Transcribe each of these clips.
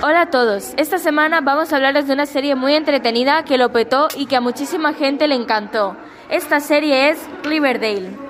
Hola a todos, esta semana vamos a hablaros de una serie muy entretenida que lo petó y que a muchísima gente le encantó. Esta serie es Riverdale.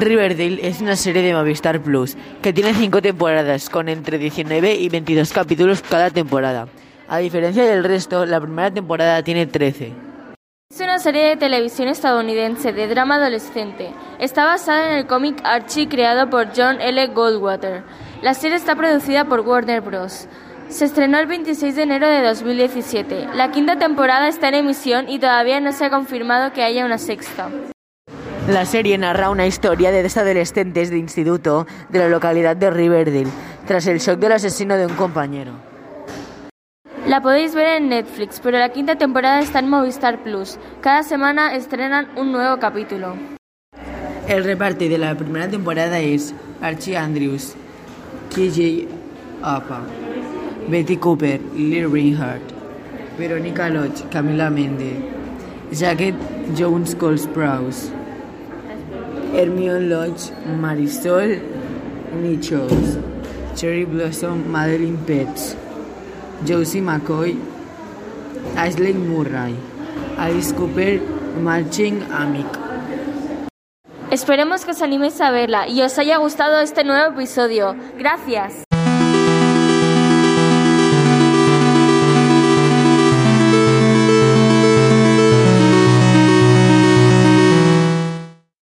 Riverdale es una serie de Movistar Plus que tiene 5 temporadas con entre 19 y 22 capítulos cada temporada. A diferencia del resto, la primera temporada tiene 13. Es una serie de televisión estadounidense de drama adolescente. Está basada en el cómic Archie creado por John L. Goldwater. La serie está producida por Warner Bros. Se estrenó el 26 de enero de 2017. La quinta temporada está en emisión y todavía no se ha confirmado que haya una sexta. La serie narra una historia de dos adolescentes de instituto de la localidad de Riverdale, tras el shock del asesino de un compañero. La podéis ver en Netflix, pero la quinta temporada está en Movistar Plus. Cada semana estrenan un nuevo capítulo. El reparto de la primera temporada es Archie Andrews, KJ Apa, Betty Cooper, Lily Reinhardt, Veronica Lodge, Camila Mende, Jacket Jones Cole Sprouse. Hermione Lodge, Marisol Nichols, Cherry Blossom, Madeline Petts, Josie McCoy, Ashley Murray, Alice Cooper, Marching Amick. Esperemos que os animéis a verla y os haya gustado este nuevo episodio. Gracias.